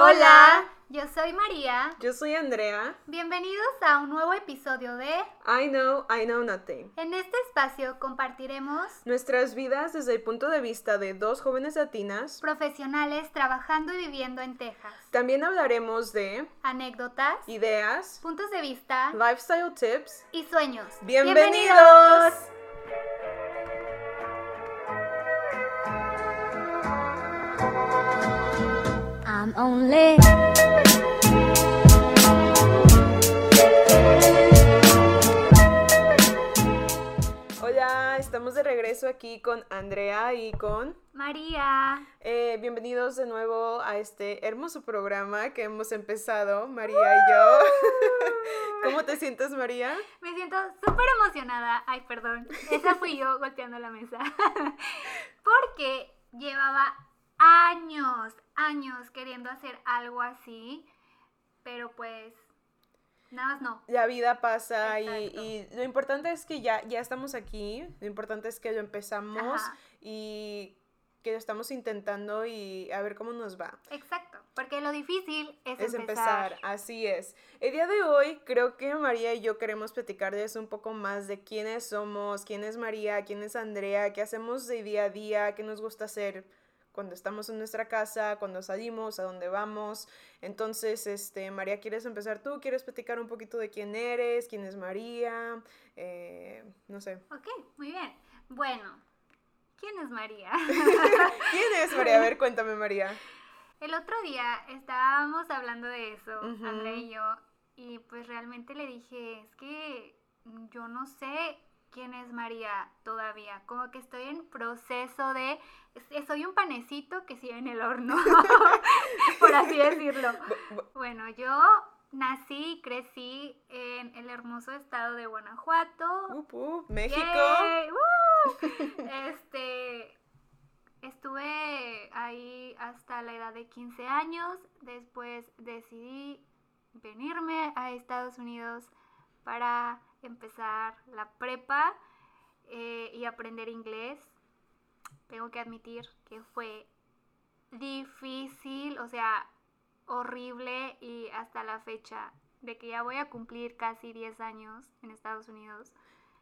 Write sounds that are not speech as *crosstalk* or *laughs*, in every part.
Hola, yo soy María. Yo soy Andrea. Bienvenidos a un nuevo episodio de I Know, I Know Nothing. En este espacio compartiremos nuestras vidas desde el punto de vista de dos jóvenes latinas, profesionales trabajando y viviendo en Texas. También hablaremos de anécdotas, ideas, puntos de vista, lifestyle tips y sueños. ¡Bienvenidos! I'm only Hola, estamos de regreso aquí con Andrea y con María. Eh, bienvenidos de nuevo a este hermoso programa que hemos empezado, María y yo. *laughs* ¿Cómo te sientes, María? Me siento súper emocionada. Ay, perdón. Esa fui yo golpeando la mesa. *laughs* Porque llevaba años, años queriendo hacer algo así, pero pues nada más no. La vida pasa y, lo importante es que ya, ya estamos aquí, lo importante es que lo empezamos y que lo estamos intentando y a ver cómo nos va. Exacto, porque lo difícil es, es empezar. Así es. El día de hoy creo que María y yo queremos platicarles un poco más de quiénes somos, quién es María, quién es Andrea, qué hacemos de día a día, qué nos gusta hacer cuando estamos en nuestra casa, cuando salimos, a dónde vamos. Entonces, este, María, ¿quieres empezar tú? ¿Quieres platicar un poquito de quién eres? ¿Quién es María? Eh, no sé. Ok, muy bien. Bueno, ¿quién es María? *laughs* ¿Quién es María? A ver, *laughs* cuéntame, María. El otro día estábamos hablando de eso, André y yo, y pues realmente le dije, es que yo no sé quién es María todavía. Como que estoy en proceso de. Soy un panecito que sigue en el horno, *laughs* por así decirlo. Bueno, yo nací y crecí en el hermoso estado de Guanajuato. México. Este. Estuve ahí hasta la edad de 15 años. Después decidí venirme a Estados Unidos para empezar la prepa eh, y aprender inglés. Tengo que admitir que fue difícil, o sea, horrible y hasta la fecha de que ya voy a cumplir casi 10 años en Estados Unidos,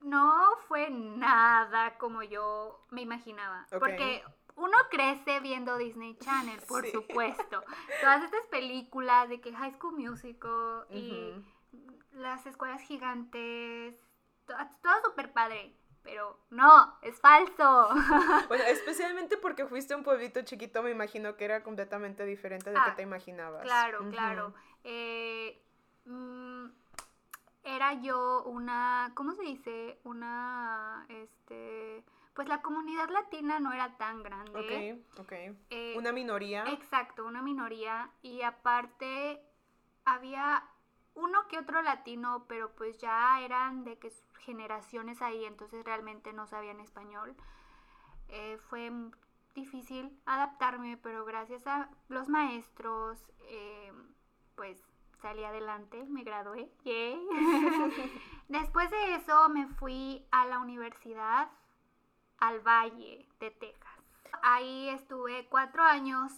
no fue nada como yo me imaginaba. Porque uno crece viendo Disney Channel, por *laughs* supuesto. Todas estas películas de que High School Musical y las escuelas gigantes, todo, súper padre. Pero no, es falso. *laughs* Bueno, especialmente porque fuiste un pueblito chiquito, me imagino que era completamente diferente de lo que ah, te imaginabas. Claro, claro. Eh, mm, era yo una, ¿cómo se dice? Una, este, pues la comunidad latina no era tan grande. Ok, ok. Eh, una minoría. Exacto, una minoría. Y aparte había uno que otro latino, pero pues ya eran de que generaciones ahí, entonces realmente no sabían español. Eh, fue difícil adaptarme, pero gracias a los maestros, eh, pues salí adelante, me gradué. *laughs* Después de eso me fui a la universidad al Valle de Texas. Ahí estuve cuatro años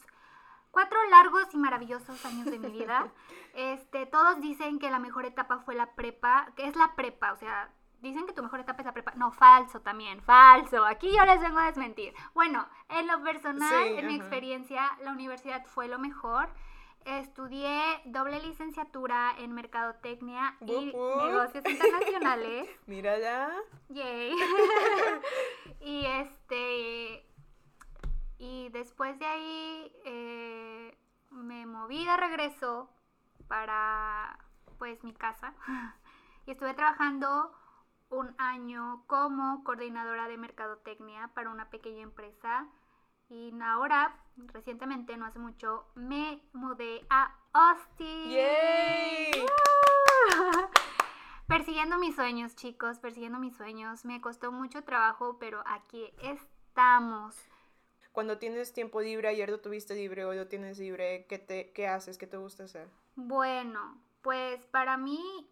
cuatro largos y maravillosos años de mi vida. *laughs* Este, todos dicen que la mejor etapa fue la prepa, que es la prepa, o sea, dicen que tu mejor etapa es la prepa. No, falso también, falso. Aquí yo les vengo a desmentir. Bueno, en lo personal, en mi experiencia, la universidad fue lo mejor. Estudié doble licenciatura en mercadotecnia y negocios *laughs* internacionales. Mira ya. Yay. *laughs* y este y después de ahí eh, me moví de regreso para pues mi casa *laughs* y estuve trabajando un año como coordinadora de mercadotecnia para una pequeña empresa y ahora recientemente no hace mucho me mudé a Austin. ¡Yay! *laughs* persiguiendo mis sueños, chicos, persiguiendo mis sueños. Me costó mucho trabajo, pero aquí estamos cuando tienes tiempo libre, ayer lo tuviste libre, hoy lo tienes libre, ¿qué, te, qué haces? ¿Qué te gusta hacer? Bueno, pues para mí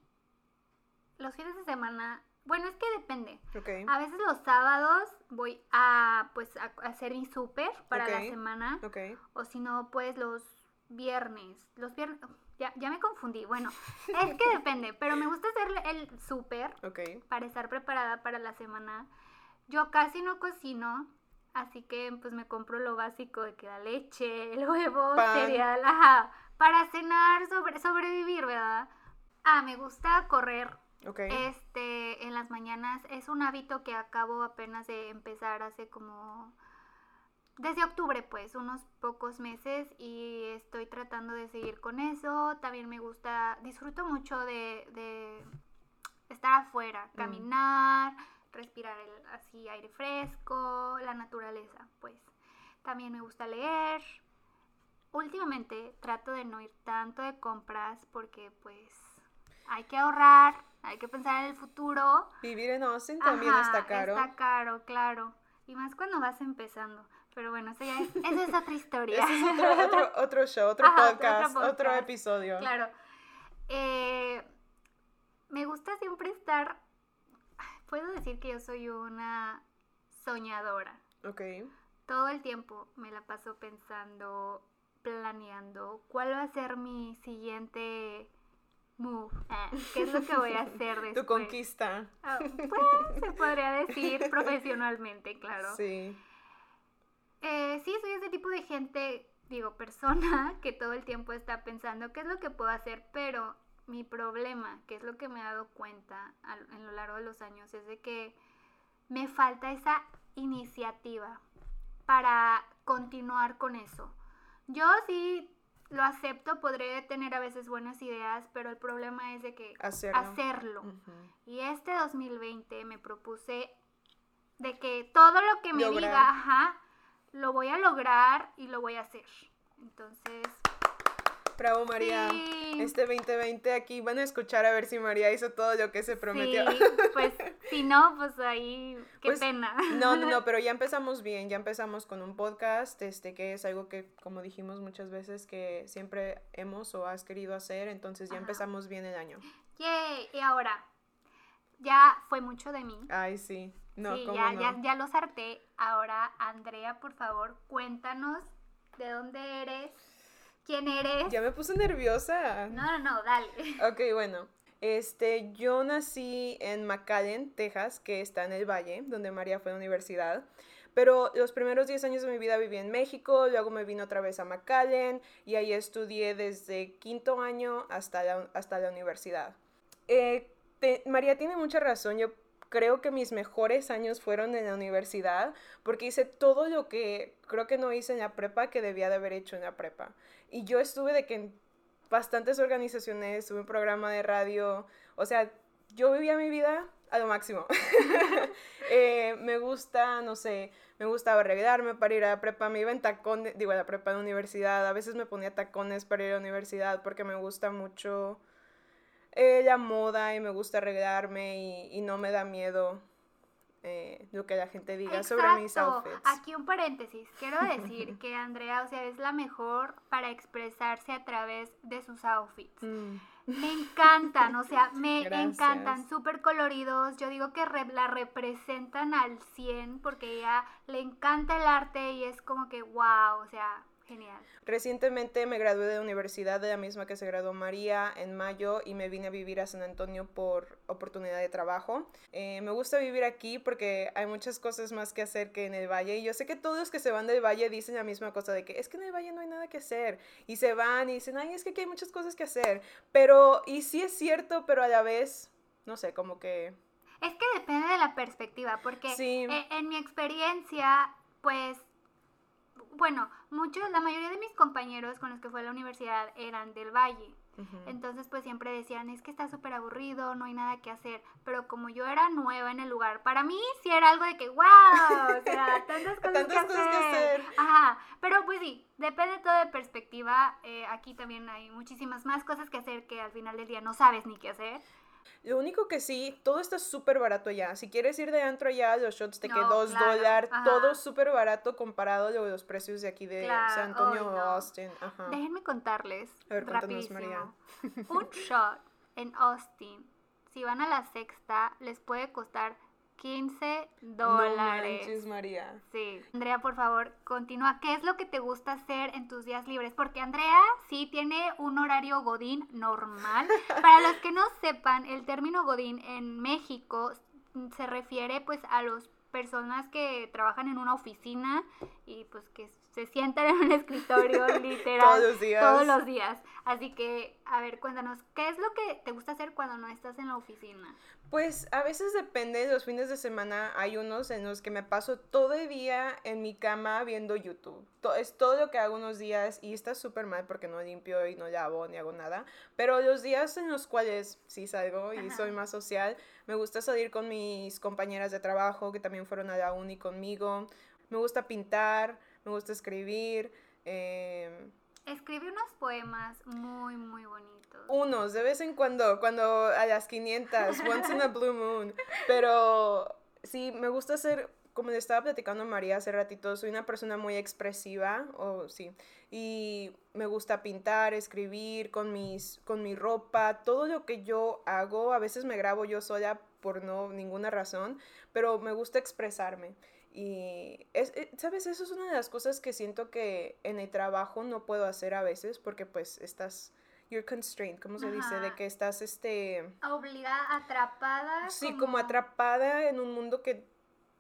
los fines de semana, bueno, es que depende. A veces los sábados voy a pues a hacer mi súper para la semana. O si no, pues los viernes. Los viernes. Ya, ya me confundí. Bueno, es que depende, pero me gusta hacer el súper para estar preparada para la semana. Yo casi no cocino, así que pues me compro lo básico de que la leche, el huevo, Pan. cereal, ajá, para cenar, sobre, sobrevivir, ¿verdad? Ah, me gusta correr Ok. este en las mañanas. Es un hábito que acabo apenas de empezar hace como desde octubre, pues, unos pocos meses y estoy tratando de seguir con eso. También me gusta, disfruto mucho de, de estar afuera, Mm. Respirar el, así aire fresco, la naturaleza, pues. También me gusta leer. Últimamente trato de no ir tanto de compras porque pues hay que ahorrar, hay que pensar en el futuro. Vivir en Austin también Ajá, está caro. Está caro, claro. Y más cuando vas empezando. Pero bueno, eso ya es, esa es otra *laughs* historia. Ese es otro, otro, *laughs* otro show, otro, Ajá, podcast, otro episodio. Claro. Eh, me gusta siempre estar. Puedo decir que yo soy una soñadora. Ok. Todo el tiempo me la paso pensando, planeando cuál va a ser mi siguiente move. Ah, ¿Qué es lo que voy a hacer *laughs* después? Tu conquista. Ah, pues se podría decir *laughs* profesionalmente, claro. Sí. Eh, sí, soy ese tipo de gente, digo, persona *laughs* que todo el tiempo está pensando qué es lo que puedo hacer, pero mi problema, que es lo que me he dado cuenta al- en lo largo de los años, es de que me falta esa iniciativa para continuar con eso. Yo sí lo acepto, podré tener a veces buenas ideas, pero el problema es de que Hacerlo. hacerlo. Ujú. Y este 2020 me propuse de que todo lo que me Lograr. diga, ajá, lo voy a lograr y lo voy a hacer. Entonces, Bravo, María. Sí. Este 2020 aquí van a escuchar a ver si María hizo todo lo que se prometió. sí, pues *laughs* si no, pues ahí, qué Pues, pena. No, no, no, *laughs* pero ya empezamos bien, ya empezamos con un podcast, este, que es algo que, como dijimos muchas veces, que siempre hemos o has querido hacer, entonces ya Ajá. empezamos bien el año. Yay, y ahora, ya fue mucho de mí. Ay, sí, no, sí, cómo ya, no. ya, ya lo harté. Ahora, Andrea, por favor, cuéntanos de dónde eres, quién eres. Ya me puse nerviosa. No, no, no, dale. *laughs* Ok, bueno. Este, yo nací en McAllen, Texas, que está en el Valle, donde María fue a la universidad. Pero los primeros 10 años de mi vida viví en México, luego me vine otra vez a McAllen y ahí estudié desde quinto año hasta la, hasta la universidad. Eh, te- María tiene mucha razón, yo creo que mis mejores años fueron en la universidad porque hice todo lo que creo que no hice en la prepa que debía de haber hecho en la prepa. Y yo estuve de que en bastantes organizaciones, tuve un programa de radio, o sea, yo vivía mi vida a lo máximo. *laughs* Eh, me gusta, no sé, me gustaba arreglarme para ir a la prepa, me iba en tacones, digo, a la prepa de universidad, a veces me ponía tacones para ir a la universidad porque me gusta mucho eh, la moda y me gusta arreglarme y, y no me da miedo eh, lo que la gente diga sobre mis outfits. Aquí un paréntesis. Quiero decir *laughs* que Andrea, o sea, es la mejor para expresarse a través de sus outfits. Mm, Me encantan, o sea, me *laughs* Gracias. encantan, súper coloridos. Yo digo que re- la representan al 100 porque ella le encanta el arte y es como que wow, o sea, genial. Recientemente me gradué de la universidad de la misma que se graduó María en mayo y me vine a vivir a San Antonio por oportunidad de trabajo. Eh, me gusta vivir aquí porque hay muchas cosas más que hacer que en el valle y yo sé que todos los que se van del valle dicen la misma cosa de que es que en el valle no hay nada que hacer y se van y dicen, ay, es que aquí hay muchas cosas que hacer, pero y sí es cierto, pero a la vez, no sé, como que... Es que depende de la perspectiva, porque Sí. eh, en mi experiencia, pues, bueno, muchos, la mayoría de mis compañeros con los que fue a la universidad eran del valle. Entonces, pues siempre decían, es que está súper aburrido, no hay nada que hacer. Pero como yo era nueva en el lugar, para mí sí era algo de que, wow, o sea, *laughs* tantas cosas, Tantas que, cosas que hacer. hacer. Ajá, pero pues sí, depende todo de perspectiva. Eh, aquí también hay muchísimas más cosas que hacer que al final del día no sabes ni qué hacer. Lo único que sí, todo está súper barato ya. Si quieres ir de antro allá, los shots de que No, dos claro, dólares, todo súper barato comparado a los precios de aquí de Claro, San Antonio o no. Austin. Ajá. Déjenme contarles A ver, cuéntanos, rapidísimo. María. Un shot en Austin, si van a la sexta, les puede costar 15 No dólares. manches, María. Sí. Andrea, por favor, continúa. ¿Qué es lo que te gusta hacer en tus días libres? Porque Andrea sí tiene un horario godín normal. *laughs* Para los que no sepan, el término godín en México se refiere pues a las personas que trabajan en una oficina y pues que se sientan en un escritorio *laughs* literal Todos los días. todos los días. Así que, a ver, cuéntanos, ¿qué es lo que te gusta hacer cuando no estás en la oficina? Pues a veces depende, los fines de semana hay unos en los que me paso todo el día en mi cama viendo YouTube. To- es todo lo que hago unos días y está súper mal porque no limpio y no lavo ni hago nada. Pero los días en los cuales sí salgo y Ajá. soy más social, me gusta salir con mis compañeras de trabajo que también fueron a la uni conmigo. Me gusta pintar, me gusta escribir. em, Escribe unos poemas muy, muy bonitos. Unos, de vez en cuando, cuando a las 500, once in a blue moon. *laughs* Pero sí, me gusta hacer, como le estaba platicando a María hace ratito, soy una persona muy expresiva, o sí, y me gusta pintar, escribir con, mis, con mi ropa, todo lo que yo hago, a veces me grabo yo sola por no ninguna razón, pero me gusta expresarme. Y, es, eh, ¿sabes? Eso es una de las cosas que siento que en el trabajo no puedo hacer a veces porque pues estás, you're constrained, ¿cómo se dice? De que estás, este, Obligada, atrapada. sí, como atrapada en un mundo que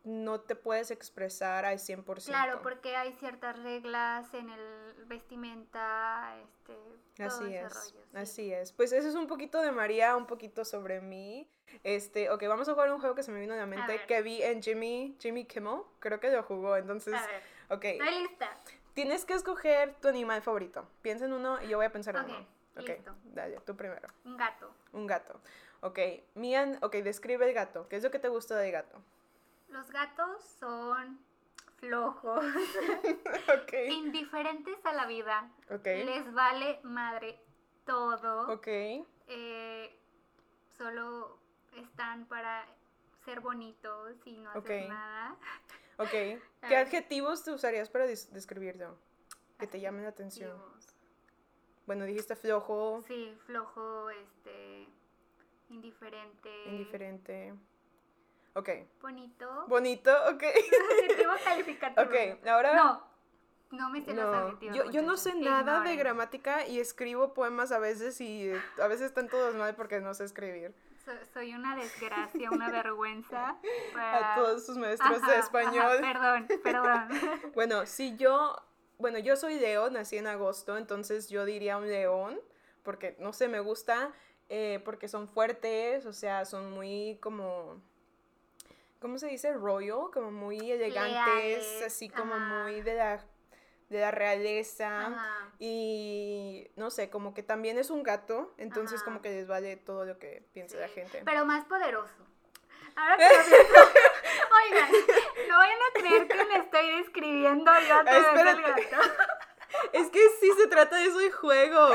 no te puedes expresar al 100%. Claro, porque hay ciertas reglas en el vestimenta, este, todo Así ese es, rollo, sí. así es. Pues eso es un poquito de María, un poquito sobre mí. Este, ok, vamos a jugar un juego que se me vino a la mente que vi en Jimmy, Jimmy Kimmel, creo que lo jugó, entonces, A ver, ok. estoy lista. Tienes que escoger tu animal favorito. Piensa en uno y yo voy a pensar en Ok, uno. Ok, listo. dale, tú primero. Un gato. Un gato. Ok, Mian, ok, describe el gato. ¿Qué es lo que te gusta del gato? Los gatos son flojos, *laughs* ok, indiferentes a la vida. ok, Les vale madre todo. ok. eh, solo están para ser bonitos y no hacer nada. Ok, *laughs* ¿qué ver. adjetivos te usarías para des- describirlo? Que te llamen la atención. Bueno, dijiste flojo, Sí, flojo, este, indiferente, indiferente. Ok, bonito. bonito, ok. Adjetivo calificativo. *laughs* ok, ahora... No, no me sé los No, adjetivos. yo, yo no sé nada de gramática y escribo poemas a veces y a veces están todos mal porque no sé escribir. So- soy una desgracia, una vergüenza *laughs* para... A todos sus maestros Ajá, de ajá, español. perdón, *laughs* perdón. Bueno, si yo, bueno, yo soy Leo, nací en agosto, entonces yo diría un león, porque no sé, me gusta, eh, porque son fuertes, o sea, son muy como, ¿cómo se dice? Royal, como muy elegantes, Leales, así como ajá. muy de la, de la realeza. Ajá. Y no sé, como que también es un gato, entonces Ajá. como que les vale todo lo que piense la Sí, gente. Pero más poderoso. Ahora que lo pienso, *laughs* oigan, *laughs* no vayan a creer que me estoy describiendo yo a través del gato. Es que sí se trata de eso el juego.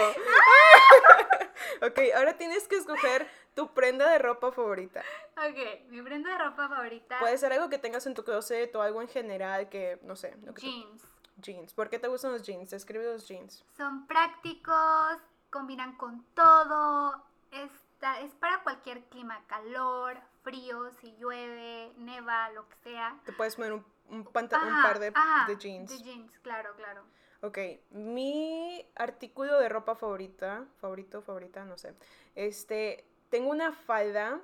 ok, ahora tienes que escoger tu prenda de ropa favorita. Ok, mi prenda de ropa favorita, Puede ser algo que tengas en tu closet o algo en general que, no sé. Lo que tú- jeans. jeans. ¿Por qué te gustan los jeans? Describe los jeans. Son prácticos, combinan con todo, está, es para cualquier clima, calor, frío, si llueve, neva, lo que sea. Te puedes poner un, un, un par de, ajá, de jeans. De jeans, claro, claro. Ok, mi artículo de ropa favorita, favorito, favorita, no sé. Este, tengo una falda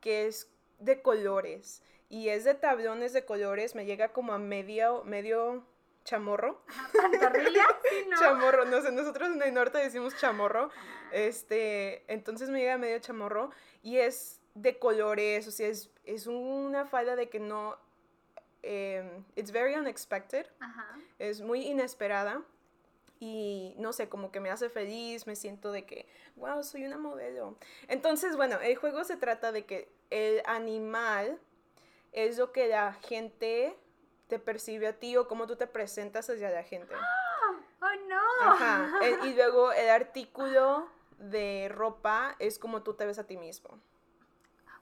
que es de colores y es de tablones de colores, me llega como a medio, medio chamorro. ¿Pantorrilla? *laughs* Sí, ¿no? Chamorro, no sé, nosotros en el norte decimos chamorro. Este, entonces me llega a medio chamorro y es de colores, o sea, es, es una falda de que no, em, it's very unexpected Ajá. es muy inesperada y no sé, como que me hace feliz, me siento de que, wow, soy una modelo. Entonces, bueno, el juego se trata de que el animal es lo que la gente te percibe a ti o cómo tú te presentas hacia la gente. *gasps* Oh no. Ajá. el- y *laughs* luego el artículo de ropa es como tú te ves a ti mismo.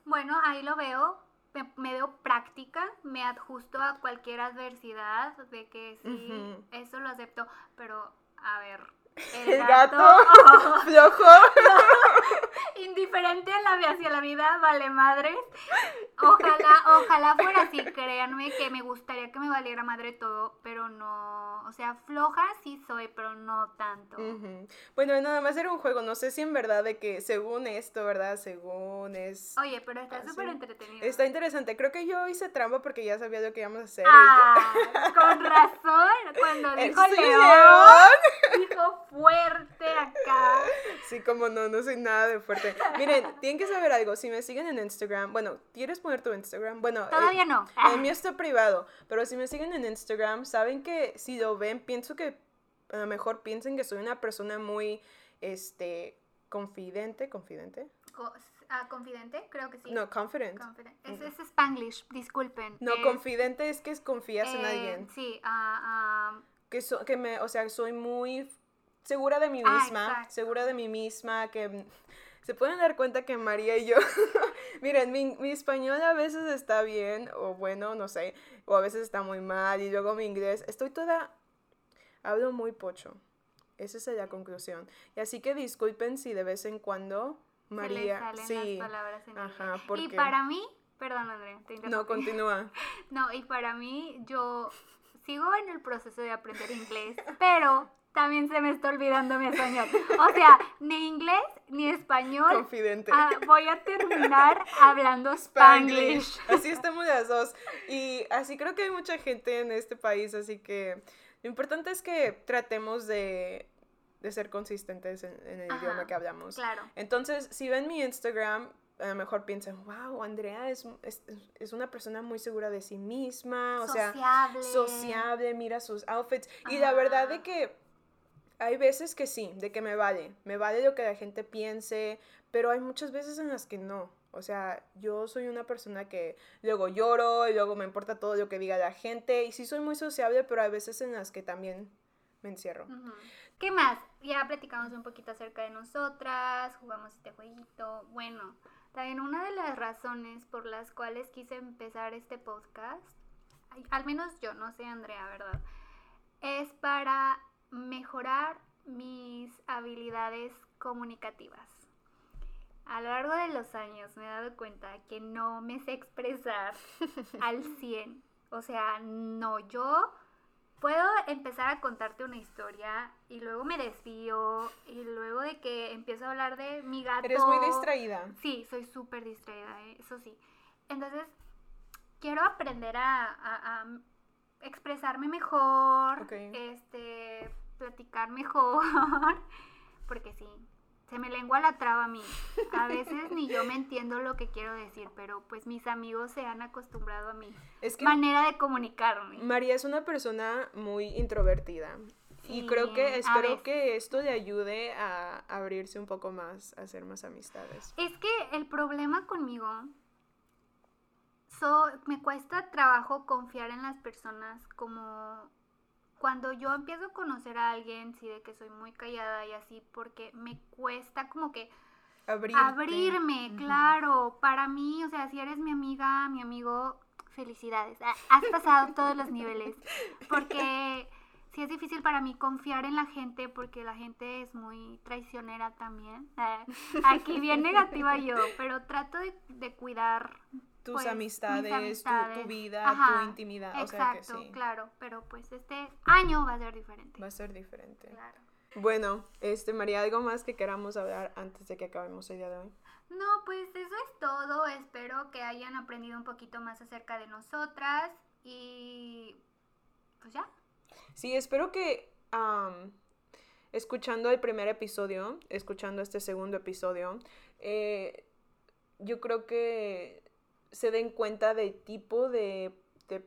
Bueno, ahí lo veo. Me, me veo práctica, me adjusto a cualquier adversidad de que sí, Ujú. eso lo acepto, pero a ver, El gato, *laughs* flojo. *laughs* *laughs* indiferente a la, hacia la vida, vale madres. Ojalá, ojalá fuera así, créanme que me gustaría que me valiera madre todo, pero no, o sea, floja sí soy, pero no tanto. Ujú. Bueno, nada más era un juego, no sé si en verdad de que según esto, ¿verdad? Según es... Oye, pero está súper entretenido. Está interesante, creo que yo hice trampa porque ya sabía lo que íbamos a hacer. y Ah, con razón, cuando *laughs* dijo Sí, León, dijo fuerte acá. *laughs* Sí, como no, no soy nada de fuerte. Miren, tienen que saber algo. Si me siguen en Instagram, bueno, ¿quieres poner tu Instagram? Bueno, eh, Todavía no. el mío está privado, pero si me siguen en Instagram, saben que si lo ven, pienso que a lo mejor piensen que soy una persona muy, este, confidente, confidente. Co- ah, ¿Confidente? Creo que sí. No, confident. Confident. Es, es Spanglish, disculpen. No, Es, confidente es que confías en eh, alguien. Sí, ah, Que, so- que me, o sea, soy muy segura de mí misma, segura de mí misma, que se pueden dar cuenta que María y yo, *laughs* miren, mi, mi español a veces está bien, o bueno, no sé, o a veces está muy mal, y luego mi inglés, estoy toda, hablo muy pocho, esa es la conclusión. Y así que disculpen si de vez en cuando se María, salen sí, las palabras en ajá, inglés. porque... Y para mí, perdón Andrea, te No, continúa. *laughs* No, y para mí, yo sigo en el proceso de aprender inglés, pero también se me está olvidando mi español. O sea, ni inglés ni español. Confidente. Ah, voy a terminar hablando Spanglish. Así estamos las dos. Y así creo que hay mucha gente en este país, así que lo importante es que tratemos de, de ser consistentes en, en el Ajá, idioma que hablamos. Claro. Entonces, si ven mi Instagram, a lo mejor piensan, wow, Andrea es, es, es una persona muy segura de sí misma, o sea, Sociable. sociable, mira sus outfits. Y la verdad de que hay veces que sí, de que me vale, me vale lo que la gente piense, pero hay muchas veces en las que no. O sea, yo soy una persona que luego lloro y luego me importa todo lo que diga la gente y sí soy muy sociable, pero hay veces en las que también me encierro. ¿Qué más? Ya platicamos un poquito acerca de nosotras, jugamos este jueguito. Bueno, también una de las razones por las cuales quise empezar este podcast, al menos yo, no sé Andrea, ¿verdad? Es para mejorar mis habilidades comunicativas. A lo largo de los años me he dado cuenta que no me sé expresar *laughs* al 100. O sea, no, yo puedo empezar a contarte una historia y luego me desvío y luego de que empiezo a hablar de mi gato. Eres muy distraída. Sí, soy súper distraída, ¿eh? eso sí. Entonces, quiero aprender a, a- a expresarme mejor, Ok. este, platicar mejor, *laughs* porque sí, se me lengua la traba a mí. A veces ni yo me entiendo lo que quiero decir, pero pues mis amigos se han acostumbrado a mi Es que manera de comunicarme. María es una persona muy introvertida. y creo que espero que esto le ayude a abrirse un poco más, a hacer más amistades. Es que el problema conmigo, so, me cuesta trabajo confiar en las personas como cuando yo empiezo a conocer a alguien, sí, de que soy muy callada y así, porque me cuesta como que Abrirte. abrirme, claro, para mí, o sea, si eres mi amiga, mi amigo, felicidades, Ah, has pasado todos los niveles, porque sí es difícil para mí confiar en la gente, porque la gente es muy traicionera también, Ah, aquí bien negativa yo, pero trato de, de cuidar Tus pues, mis amistades, tu- vida, Ajá, tu intimidad. o sea que exacto, sí. claro, pero pues este año va a ser diferente. Va a ser diferente. Claro. Bueno, este, María, ¿algo más que queramos hablar antes de que acabemos el día de hoy? No, pues eso es todo. Espero que hayan aprendido un poquito más acerca de nosotras y pues ya. Sí, espero que escuchando el primer episodio, escuchando este segundo episodio, eh, yo creo que se den cuenta del tipo de, de,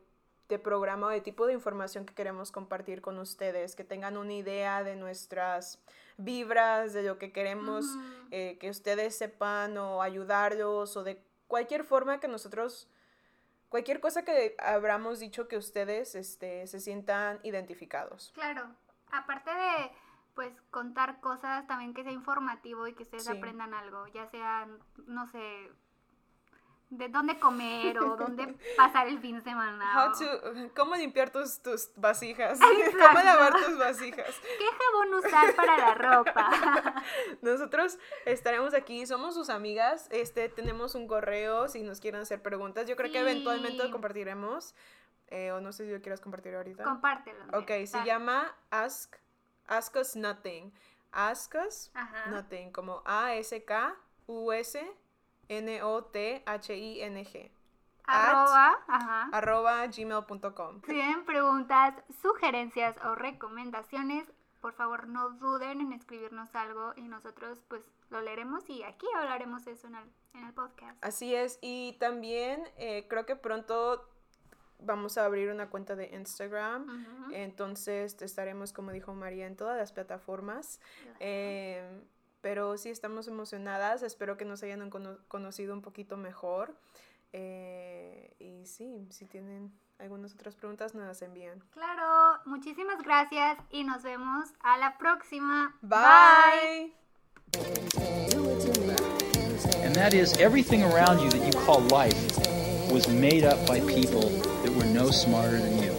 de programa o de tipo de información que queremos compartir con ustedes, que tengan una idea de nuestras vibras, de lo que queremos eh, que ustedes sepan o ayudarlos o de cualquier forma que nosotros, cualquier cosa que habramos dicho que ustedes este, se sientan identificados. Claro, aparte de pues contar cosas también que sea informativo y que ustedes Sí. aprendan algo, ya sean, no sé, de dónde comer o dónde pasar el fin de semana. How to, cómo limpiar tus, tus vasijas. *laughs* Exacto. cómo lavar tus vasijas. ¿Qué jabón usar para la ropa? *laughs* Nosotros estaremos aquí, somos sus amigas. Este, tenemos un correo si nos quieren hacer preguntas. Yo creo que eventualmente lo compartiremos. Eh, o no sé si lo quieras compartir ahorita. Compártelo. Ok, se llama Ask, Ask Us Nothing. Ask Us Ajá. Nothing, como A-S-K-U-S-N-O-T-H-I-N-G. Arroba, ajá. Arroba gmail.com. Si tienen preguntas, sugerencias o recomendaciones, por favor no duden en escribirnos algo y nosotros pues lo leeremos y aquí hablaremos de eso en el, en el podcast. Así es, y también eh, creo que pronto vamos a abrir una cuenta de Instagram. Ujú. Entonces estaremos, como dijo María, en todas las plataformas. Claro. Eh, pero sí estamos emocionadas. Espero que nos hayan cono- conocido un poquito mejor. Eh, y sí, si tienen algunas otras preguntas, nos las envían. Claro, muchísimas gracias y nos vemos a la próxima. Bye. And that is everything around you that you call life was made up by people that were no smarter than you.